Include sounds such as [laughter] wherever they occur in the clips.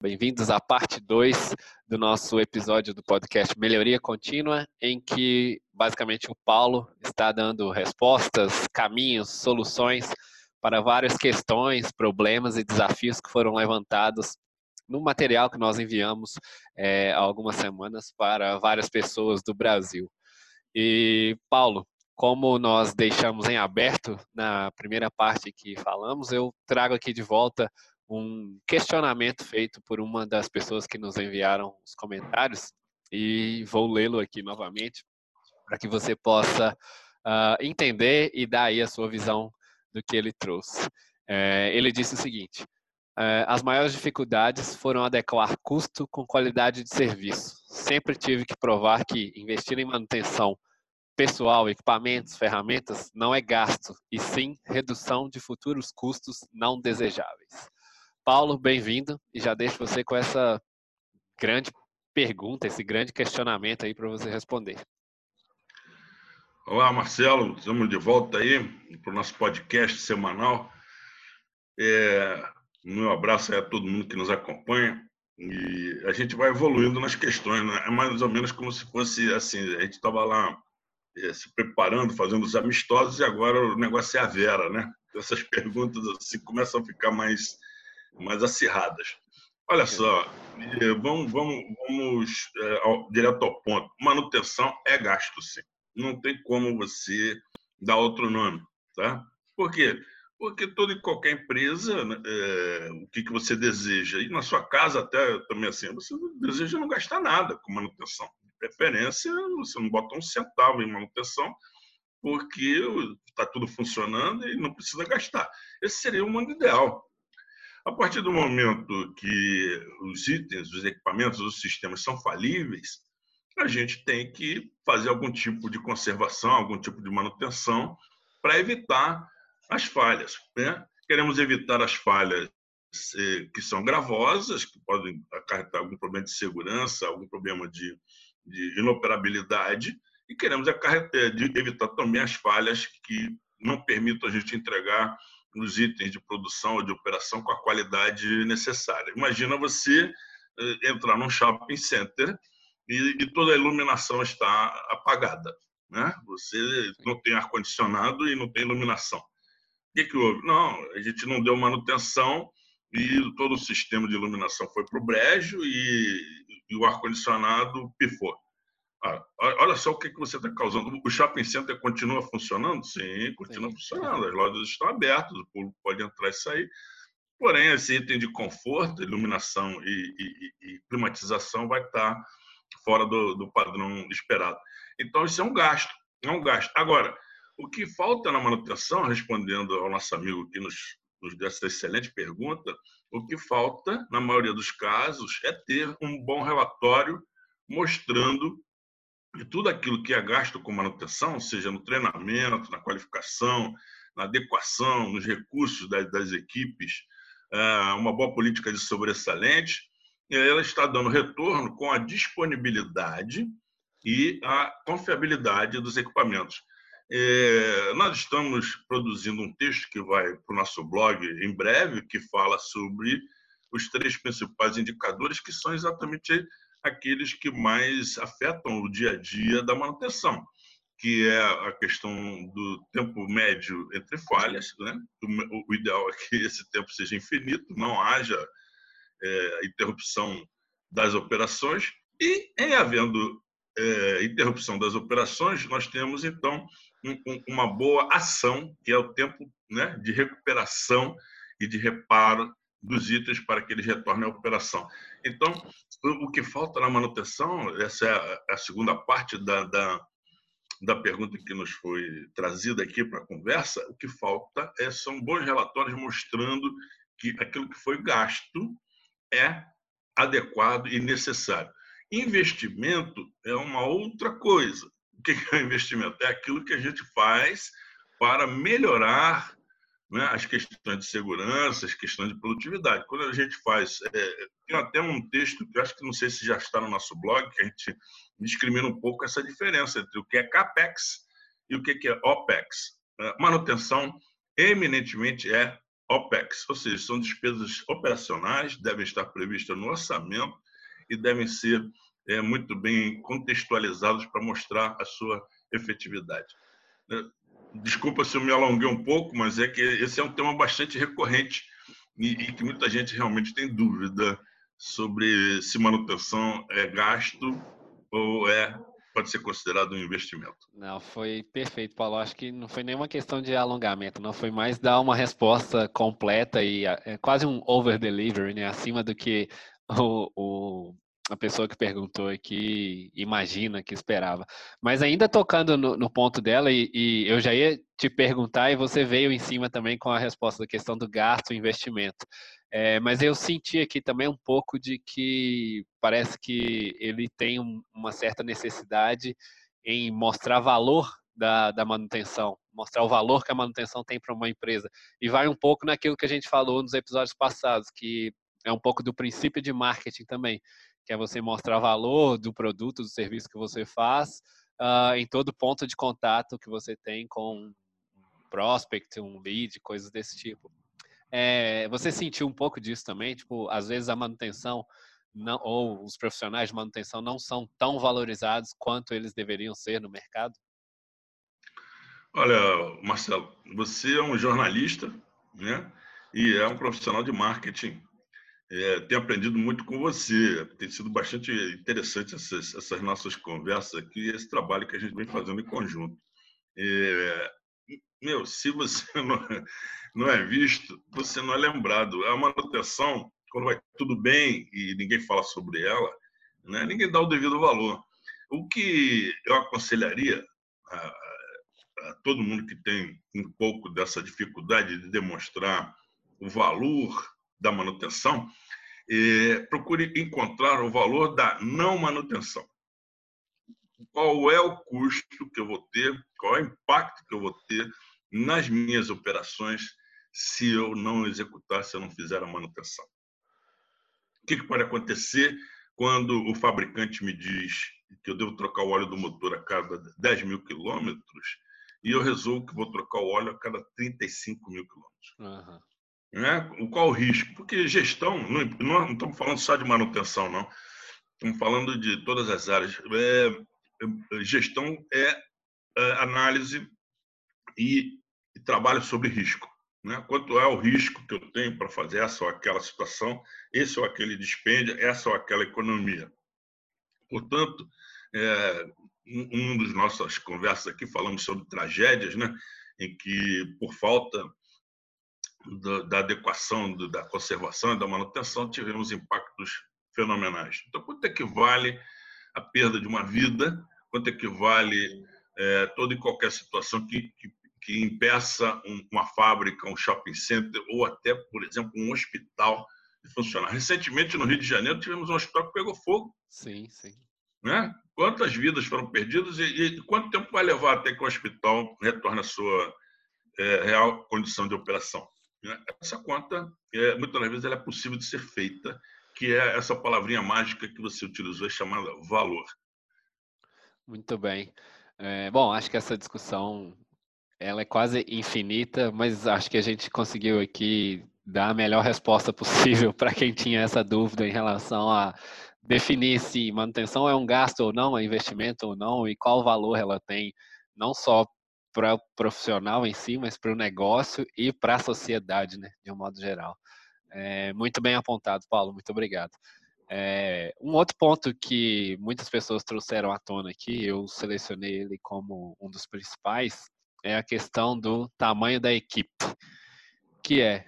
Bem-vindos à parte 2 do nosso episódio do podcast Melhoria Contínua, em que basicamente o Paulo está dando respostas, caminhos, soluções para várias questões, problemas e desafios que foram levantados no material que nós enviamos é, há algumas semanas para várias pessoas do Brasil. E, Paulo, como nós deixamos em aberto na primeira parte que falamos, eu trago aqui de volta um questionamento feito por uma das pessoas que nos enviaram os comentários e vou lê-lo aqui novamente para que você possa uh, entender e dar aí a sua visão do que ele trouxe. É, ele disse o seguinte: é, as maiores dificuldades foram adequar custo com qualidade de serviço. Sempre tive que provar que investir em manutenção pessoal, equipamentos, ferramentas não é gasto, e sim redução de futuros custos não desejáveis. Paulo, bem-vindo e já deixo você com essa grande pergunta, esse grande questionamento aí para você responder. Olá, Marcelo, estamos de volta aí para o nosso podcast semanal. É, meu abraço a todo mundo que nos acompanha e a gente vai evoluindo nas questões, né? é mais ou menos como se fosse assim, a gente estava lá é, se preparando, fazendo os amistosos e agora o negócio é a Vera, né? Essas [laughs] perguntas assim começam a ficar mais mais acirradas. Olha só, eh, vamos, vamos, vamos é, ao, direto ao ponto. Manutenção é gasto, sim. Não tem como você dar outro nome, tá? Por quê? Porque toda e qualquer empresa, é, o que, que você deseja, e na sua casa até também assim, você deseja não gastar nada com manutenção. De preferência, você não bota um centavo em manutenção, porque está tudo funcionando e não precisa gastar. Esse seria o mundo ideal. A partir do momento que os itens, os equipamentos, os sistemas são falíveis, a gente tem que fazer algum tipo de conservação, algum tipo de manutenção para evitar as falhas. Né? Queremos evitar as falhas eh, que são gravosas, que podem acarretar algum problema de segurança, algum problema de, de inoperabilidade, e queremos acarretar, evitar também as falhas que não permitam a gente entregar os itens de produção ou de operação com a qualidade necessária. Imagina você eh, entrar num shopping center e, e toda a iluminação está apagada. Né? Você não tem ar-condicionado e não tem iluminação. O que, que houve? Não, a gente não deu manutenção e todo o sistema de iluminação foi para o brejo e, e o ar-condicionado pifou. Ah, olha só o que, que você está causando. O shopping center continua funcionando? Sim, continua Sim. funcionando. As lojas estão abertas, o público pode entrar e sair. Porém, esse item de conforto, iluminação e, e, e climatização vai estar fora do, do, padrão esperado. Então, isso é um gasto. É um gasto. Agora, o que falta na manutenção, respondendo ao nosso amigo que nos, nos deu essa excelente pergunta, o que falta, na maioria dos casos, é ter um bom relatório mostrando e tudo aquilo que é gasto com manutenção, seja no treinamento, na qualificação, na adequação, nos recursos das, das equipes, é, uma boa política de sobressalente, ela está dando retorno com a disponibilidade e a confiabilidade dos equipamentos. É, nós estamos produzindo um texto que vai para o nosso blog em breve, que fala sobre os três principais indicadores, que são exatamente aqueles que mais afetam o dia a dia da manutenção, que é a questão do tempo médio entre falhas. Né? O ideal é que esse tempo seja infinito, não haja é, interrupção das operações. E, em havendo é, interrupção das operações, nós temos, então, um, um, uma boa ação, que é o tempo né, de recuperação e de reparo dos itens para que eles retornem à operação. Então, o que falta na manutenção, essa é a segunda parte da, da, da pergunta que nos foi trazida aqui para a conversa, o que falta é, são bons relatórios mostrando que aquilo que foi gasto é adequado e necessário. Investimento é uma outra coisa. O que é investimento? É aquilo que a gente faz para melhorar né, as questões de segurança, as questões de produtividade. Quando a gente faz, é, tem até um texto que eu acho que não sei se já está no nosso blog, que a gente discrimina um pouco essa diferença entre o que é CAPEX e o que é OPEX. É, manutenção, eminentemente, é OPEX, ou seja, são despesas operacionais, devem estar previstas no orçamento e devem ser é, muito bem contextualizadas para mostrar a sua efetividade. Desculpa se eu me alonguei um pouco, mas é que esse é um tema bastante recorrente e, e que muita gente realmente tem dúvida sobre se manutenção é gasto ou é pode ser considerado um investimento. Não, foi perfeito, Paulo. Acho que não foi nenhuma questão de alongamento, não foi mais dar uma resposta completa e é quase um over delivery, né? Acima do que o, o a pessoa que perguntou aqui imagina que esperava. Mas ainda tocando no, no ponto dela, e, e, eu já ia te perguntar, e você veio em cima também com a resposta da questão do gasto e investimento. É, mas eu senti aqui também um pouco de que parece que ele tem um, uma certa necessidade em mostrar valor da, da, manutenção, mostrar o valor que a manutenção tem para uma empresa. E vai um pouco naquilo que a gente falou nos episódios passados, que é um pouco do princípio de marketing também que é você mostrar valor do produto, do serviço que você faz uh, em todo ponto de contato que você tem com um prospect, um lead, coisas desse tipo. É, você sentiu um pouco disso também? Tipo, às vezes a manutenção não, ou os profissionais de manutenção não são tão valorizados quanto eles deveriam ser no mercado? Olha, Marcelo, você é um jornalista, né? E é um profissional de marketing é, tenho aprendido muito com você. Tem sido bastante interessante essas, essas nossas conversas aqui, esse trabalho que a gente vem fazendo em conjunto. É, meu, se você [laughs] não, não é visto, você não é lembrado. A manutenção, quando vai tudo bem e ninguém fala sobre ela, né, ninguém dá o devido valor. O que eu aconselharia a, a todo mundo que tem um pouco dessa dificuldade de demonstrar o valor da manutenção, procure encontrar o valor da não manutenção. Qual é o custo que eu vou ter, qual é o impacto que eu vou ter nas minhas operações se eu não executar, se eu não fizer a manutenção. O que, que pode acontecer quando o fabricante me diz que eu devo trocar o óleo do motor a cada 10 mil quilômetros e eu resolvo que vou trocar o óleo a cada 35 mil quilômetros? Uhum. Né? Qual o risco? Porque gestão, não, não estamos falando só de manutenção, não. Estamos falando de todas as áreas. É, é, gestão é, é análise e, e, trabalho sobre risco. Né? Quanto é o risco que eu tenho para fazer essa ou aquela situação, esse ou aquele dispêndio, essa ou aquela economia. Portanto, é, um dos nossas conversas aqui falamos sobre tragédias, né? em que, por falta da adequação, da conservação e da manutenção, tivemos impactos fenomenais. Então, quanto é que vale a perda de uma vida? Quanto é que vale é, toda e qualquer situação que, que, que impeça um, uma fábrica, um shopping center ou até, por exemplo, um hospital de funcionar? Recentemente, no Rio de Janeiro, tivemos um hospital que pegou fogo. Sim, sim. Né? Quantas vidas foram perdidas e, e quanto tempo vai levar até que o hospital retorne à sua é, real condição de operação? Né? Essa conta, é, muitas vezes, ela é possível de ser feita, que é essa palavrinha mágica que você utilizou, é chamada valor. Muito bem. É, bom, acho que essa discussão ela é quase infinita, mas acho que a gente conseguiu aqui dar a melhor resposta possível [laughs] para quem tinha essa dúvida em relação a definir se manutenção é um gasto ou não, é investimento ou não, e qual valor ela tem, não só para o profissional em si, mas para o negócio e para a sociedade, né, de um modo geral. É, muito bem apontado, Paulo, muito obrigado. É, um outro ponto que muitas pessoas trouxeram à tona aqui, eu selecionei ele como um dos principais, é a questão do tamanho da equipe, que é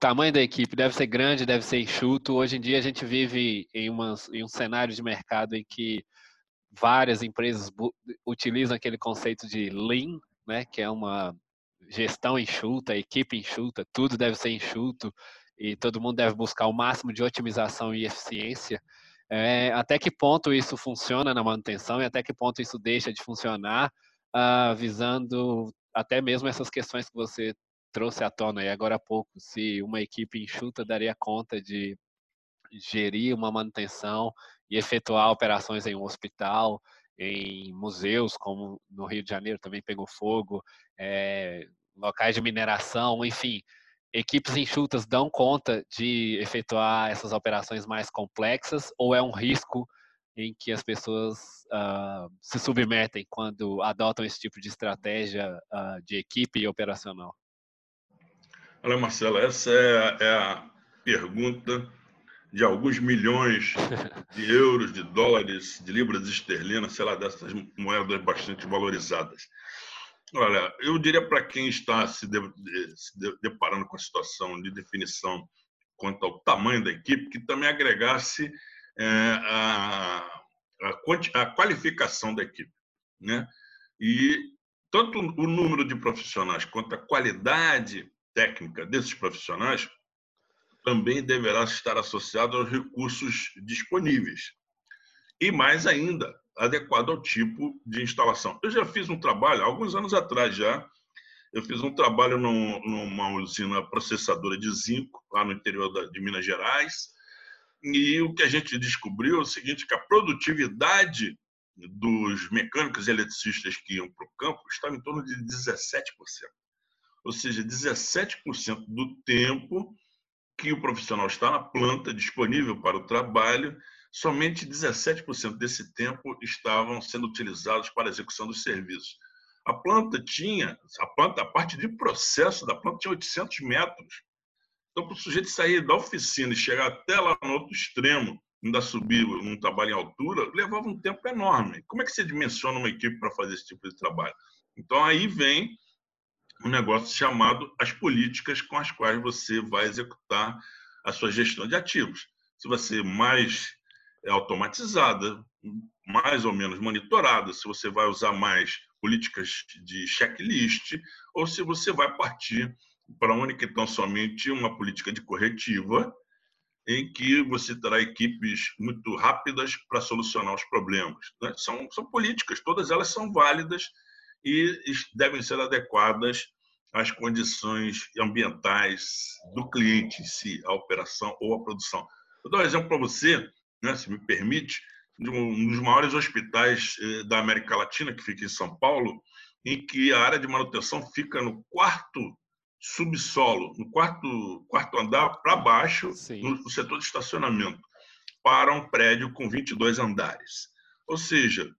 tamanho da equipe deve ser grande, deve ser enxuto. Hoje em dia a gente vive em, uma, em um cenário de mercado em que várias empresas utilizam aquele conceito de lean, né, que é uma gestão enxuta, equipe enxuta, tudo deve ser enxuto e todo mundo deve buscar o máximo de otimização e eficiência. É, até que ponto isso funciona na manutenção e até que ponto isso deixa de funcionar, uh, visando até mesmo essas questões que você trouxe à tona aí agora há pouco, se uma equipe enxuta daria conta de gerir uma manutenção e efetuar operações em um hospital, em museus, como no Rio de Janeiro também pegou fogo, é, locais de mineração, enfim. equipes enxutas dão conta de efetuar essas operações mais complexas ou é um risco em que as pessoas uh, se submetem quando adotam esse tipo de estratégia uh, de equipe e operacional? Olha, Marcelo, essa é, é a pergunta de alguns milhões de euros, de dólares, de libras esterlinas, sei lá, dessas moedas bastante valorizadas. Olha, eu diria para quem está se, de, se deparando com a situação de definição quanto ao tamanho da equipe, que também agregasse é, a, a, a, qualificação da equipe. Né? E tanto o número de profissionais quanto a qualidade técnica desses profissionais também deverá estar associado aos recursos disponíveis. E mais ainda, adequado ao tipo de instalação. Eu já fiz um trabalho, alguns anos atrás já, eu fiz um trabalho numa usina processadora de zinco, lá no interior de Minas Gerais, e o que a gente descobriu é o seguinte, que a produtividade dos mecânicos e eletricistas que iam para o campo estava em torno de 17%. Ou seja, 17% do tempo que o profissional está na planta, disponível para o trabalho, somente 17% desse tempo estavam sendo utilizados para a execução dos serviços. A planta tinha, a planta, a parte de processo da planta tinha 800 metros. Então, para o sujeito sair da oficina e chegar até lá no outro extremo, ainda subir um trabalho em altura, levava um tempo enorme. Como é que você dimensiona uma equipe para fazer esse tipo de trabalho? Então, aí vem um negócio chamado as políticas com as quais você vai executar a sua gestão de ativos. Se você mais é automatizada, mais ou menos monitorada, se você vai usar mais políticas de checklist ou se você vai partir para uma única então somente uma política de corretiva em que você terá equipes muito rápidas para solucionar os problemas. Né? São, são políticas, todas elas são válidas e devem ser adequadas às condições ambientais do cliente em si, a operação ou a produção. Vou dar um exemplo para você né, se me permite, de um dos maiores hospitais eh, da América Latina, que fica em São Paulo, em que a área de manutenção fica no quarto subsolo, no quarto, quarto andar para baixo, no setor de estacionamento, para um prédio com 22 andares. Ou seja,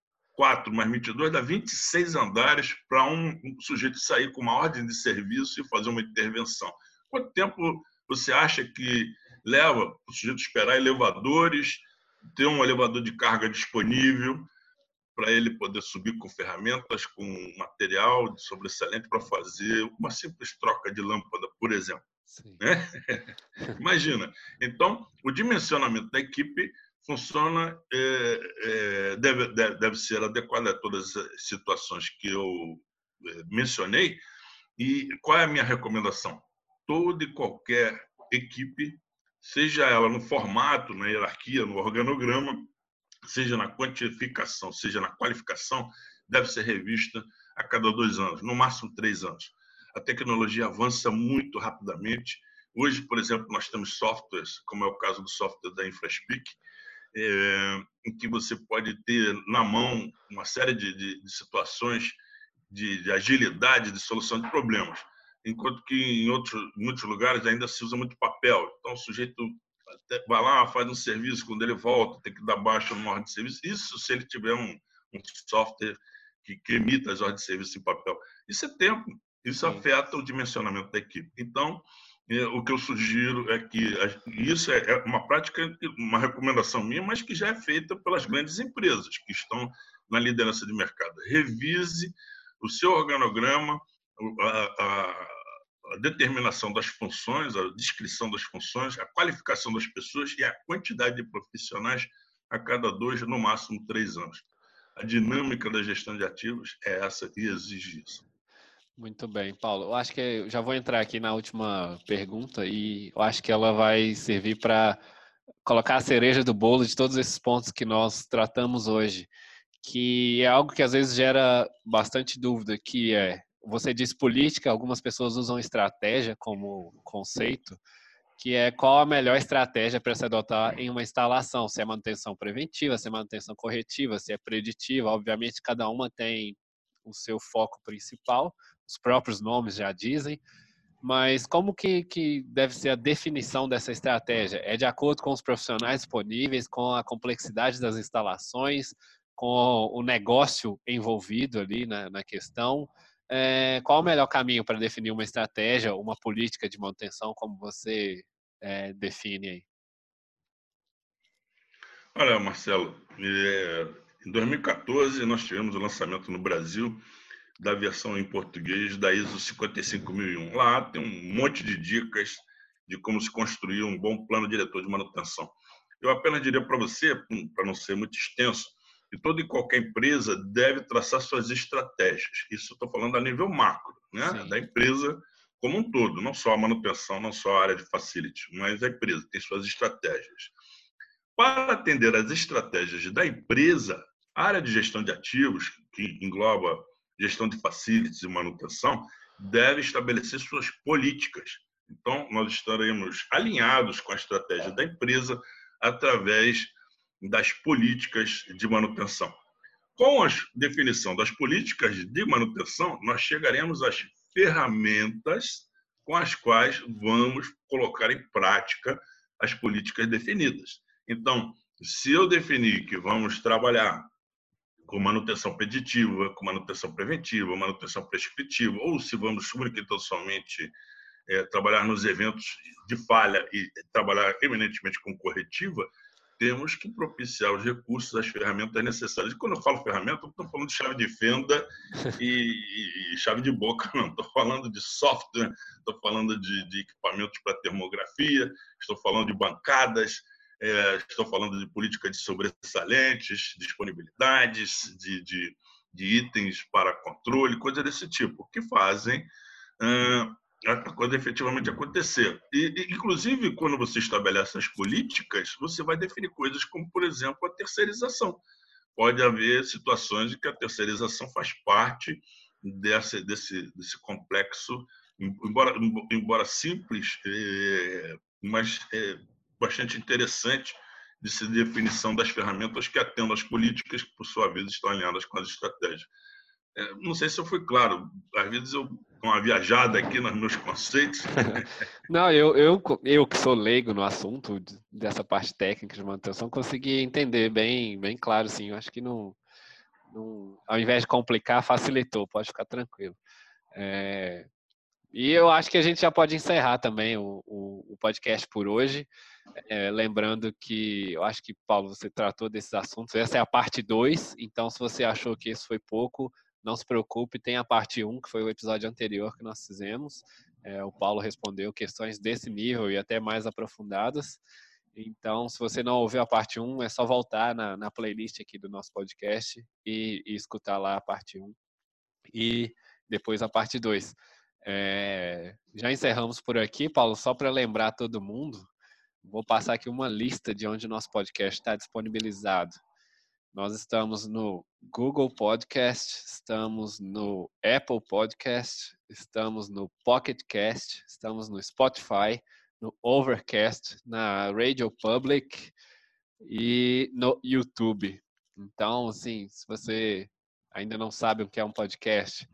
4 mais 22 dá 26 andares para um, um sujeito sair com uma ordem de serviço e fazer uma intervenção. Quanto tempo você acha que leva para o sujeito esperar elevadores, ter um elevador de carga disponível para ele poder subir com ferramentas, com material de sobressalente para fazer uma simples troca de lâmpada, por exemplo. Né? [laughs] Imagina. Então, o dimensionamento da equipe funciona, é, é, deve, deve, deve ser adequado a todas as situações que eu é, mencionei. E qual é a minha recomendação? Toda e qualquer equipe seja ela no formato, na hierarquia, no organograma, seja na quantificação, seja na qualificação, deve ser revista a cada dois anos, no máximo três anos. A tecnologia avança muito rapidamente. Hoje, por exemplo, nós temos softwares, como é o caso do software da InfraSpeak, é, em que você pode ter na mão uma série de, de, de situações de, de agilidade de solução de problemas enquanto que em outros, muitos lugares ainda se usa muito papel. Então, o sujeito vai lá, faz um serviço, quando ele volta, tem que dar baixa no ordem de serviço. Isso se ele tiver um, um software que, que emita as ordens de serviço em papel. Isso é tempo, isso afeta o dimensionamento da equipe. Então, o que eu sugiro é que isso é, é uma prática, uma recomendação minha, mas que já é feita pelas grandes empresas que estão na liderança de mercado. Revise o seu organograma, a, a, a determinação das funções, a descrição das funções, a qualificação das pessoas e a quantidade de profissionais a cada dois, no máximo três anos. A dinâmica da gestão de ativos é essa e exige isso. Muito bem, Paulo. Eu acho que eu já vou entrar aqui na última pergunta e eu acho que ela vai servir para colocar a cereja do bolo de todos esses pontos que nós tratamos hoje, que é algo que às vezes gera bastante dúvida, que é você diz política, algumas pessoas usam estratégia como conceito, que é qual a melhor estratégia para se adotar em uma instalação, se é manutenção preventiva, se é manutenção corretiva, se é preditiva. Obviamente, cada uma tem o seu foco principal, os próprios nomes já dizem, mas como que, que deve ser a definição dessa estratégia? É de acordo com os profissionais disponíveis, com a complexidade das instalações, com o negócio envolvido ali na, na questão? É, qual o melhor caminho para definir uma estratégia, uma política de manutenção, como você é, define aí? Olha, Marcelo, é, em 2014 nós tivemos o lançamento no Brasil da versão em português da ISO 55001. Lá tem um monte de dicas de como se construir um bom plano diretor de manutenção. Eu apenas diria para você, para não ser muito extenso, que toda e qualquer empresa deve traçar suas estratégias. Isso estou falando a nível macro, né? da empresa como um todo, não só a manutenção, não só a área de facility, mas a empresa tem suas estratégias. Para atender às estratégias da empresa, a área de gestão de ativos, que engloba gestão de facilities e manutenção, deve estabelecer suas políticas. Então, nós estaremos alinhados com a estratégia da empresa através das políticas de manutenção. Com a definição das políticas de manutenção, nós chegaremos às ferramentas com as quais vamos colocar em prática as políticas definidas. Então, se eu definir que vamos trabalhar com manutenção preditiva, com manutenção preventiva, manutenção prescritiva, ou se vamos única somente é, trabalhar nos eventos de falha e trabalhar eminentemente com corretiva, temos que propiciar os recursos, as ferramentas necessárias. E quando eu falo ferramenta, não estou falando de chave de fenda e, e chave de boca, não. Estou falando de software, estou falando de, de equipamentos para termografia, estou falando de bancadas, é, estou falando de política de sobressalentes, disponibilidades de, de, de, itens para controle, coisas desse tipo, que fazem uh, a coisa efetivamente acontecer. E, e, inclusive, quando você estabelece as políticas, você vai definir coisas como, por exemplo, a terceirização. Pode haver situações em que a terceirização faz parte desse, desse, desse complexo, embora, embora simples, é, mas é, bastante interessante de se definição das ferramentas que atendam às políticas, que, por sua vez, estão alinhadas com as estratégias. É, não sei se eu fui claro, às vezes eu com uma viajada aqui nos meus conceitos. [laughs] Não, eu, eu, eu que sou leigo no assunto dessa parte técnica de manutenção, consegui entender bem, bem claro, sim. Eu acho que não, não ao invés de complicar, facilitou, pode ficar tranquilo. É, e eu acho que a gente já pode encerrar também o, o, o podcast por hoje. É, lembrando que eu acho que, Paulo, você tratou desses assuntos. Essa é a parte 2, então se você achou que isso foi pouco, não se preocupe, tem a parte 1, um, que foi o episódio anterior que nós fizemos. É, o Paulo respondeu questões desse nível e até mais aprofundadas. Então, se você não ouviu a parte 1, um, é só voltar na, na, playlist aqui do nosso podcast e, e escutar lá a parte 1 um, e depois a parte 2. É, já encerramos por aqui, Paulo, só para lembrar todo mundo, vou passar aqui uma lista de onde nosso podcast está disponibilizado. Nós estamos no Google Podcast, estamos no Apple Podcast, estamos no Pocket Cast, estamos no Spotify, no Overcast, na Radio Public e no YouTube. Então, assim, se você ainda não sabe o que é um podcast,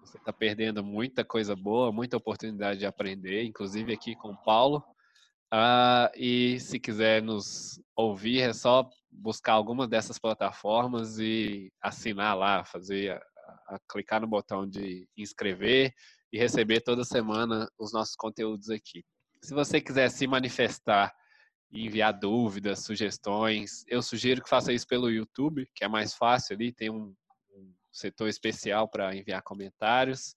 você está perdendo muita coisa boa, muita oportunidade de aprender, inclusive aqui com o Paulo. Uh, e se quiser nos ouvir, é só buscar alguma dessas plataformas e assinar lá, fazer, a, a clicar no botão de inscrever e receber toda semana os nossos conteúdos aqui. Se você quiser se manifestar e enviar dúvidas, sugestões, eu sugiro que faça isso pelo YouTube, que é mais fácil ali, tem um, setor especial para enviar comentários.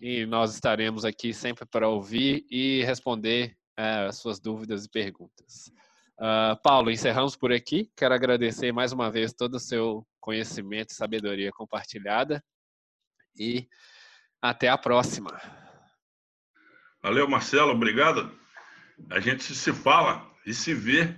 E nós estaremos aqui sempre para ouvir e responder uh, suas dúvidas e perguntas. Uh, Paulo, encerramos por aqui. Quero agradecer mais uma vez todo o seu conhecimento e sabedoria compartilhada. E até a próxima. Valeu, Marcelo. Obrigado. A gente se fala e se vê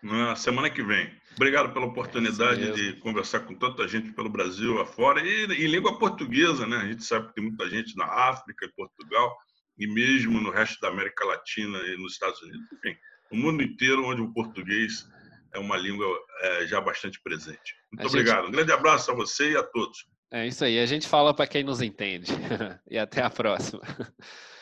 na semana que vem. Obrigado pela oportunidade de conversar com tanta gente pelo Brasil afora e em língua portuguesa, né? A gente sabe que tem muita gente na África e Portugal e mesmo no resto da América Latina e nos Estados Unidos, enfim, o mundo inteiro onde o português é uma língua é, já bastante presente. Muito a obrigado. Gente... Um grande abraço a você e a todos. É isso aí. A gente fala para quem nos entende. [laughs] e até a próxima. [laughs]